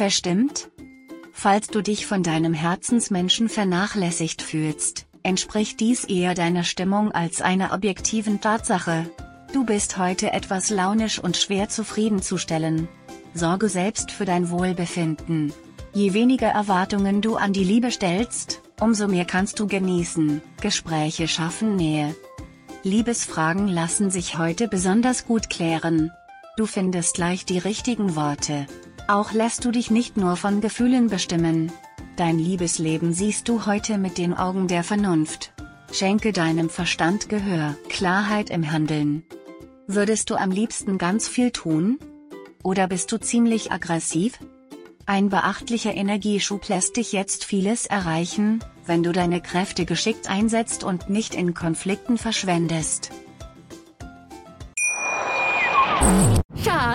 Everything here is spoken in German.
Verstimmt? Falls du dich von deinem Herzensmenschen vernachlässigt fühlst, entspricht dies eher deiner Stimmung als einer objektiven Tatsache. Du bist heute etwas launisch und schwer zufriedenzustellen. Sorge selbst für dein Wohlbefinden. Je weniger Erwartungen du an die Liebe stellst, umso mehr kannst du genießen. Gespräche schaffen Nähe. Liebesfragen lassen sich heute besonders gut klären. Du findest leicht die richtigen Worte. Auch lässt du dich nicht nur von Gefühlen bestimmen. Dein Liebesleben siehst du heute mit den Augen der Vernunft. Schenke deinem Verstand Gehör, Klarheit im Handeln. Würdest du am liebsten ganz viel tun? Oder bist du ziemlich aggressiv? Ein beachtlicher Energieschub lässt dich jetzt vieles erreichen, wenn du deine Kräfte geschickt einsetzt und nicht in Konflikten verschwendest.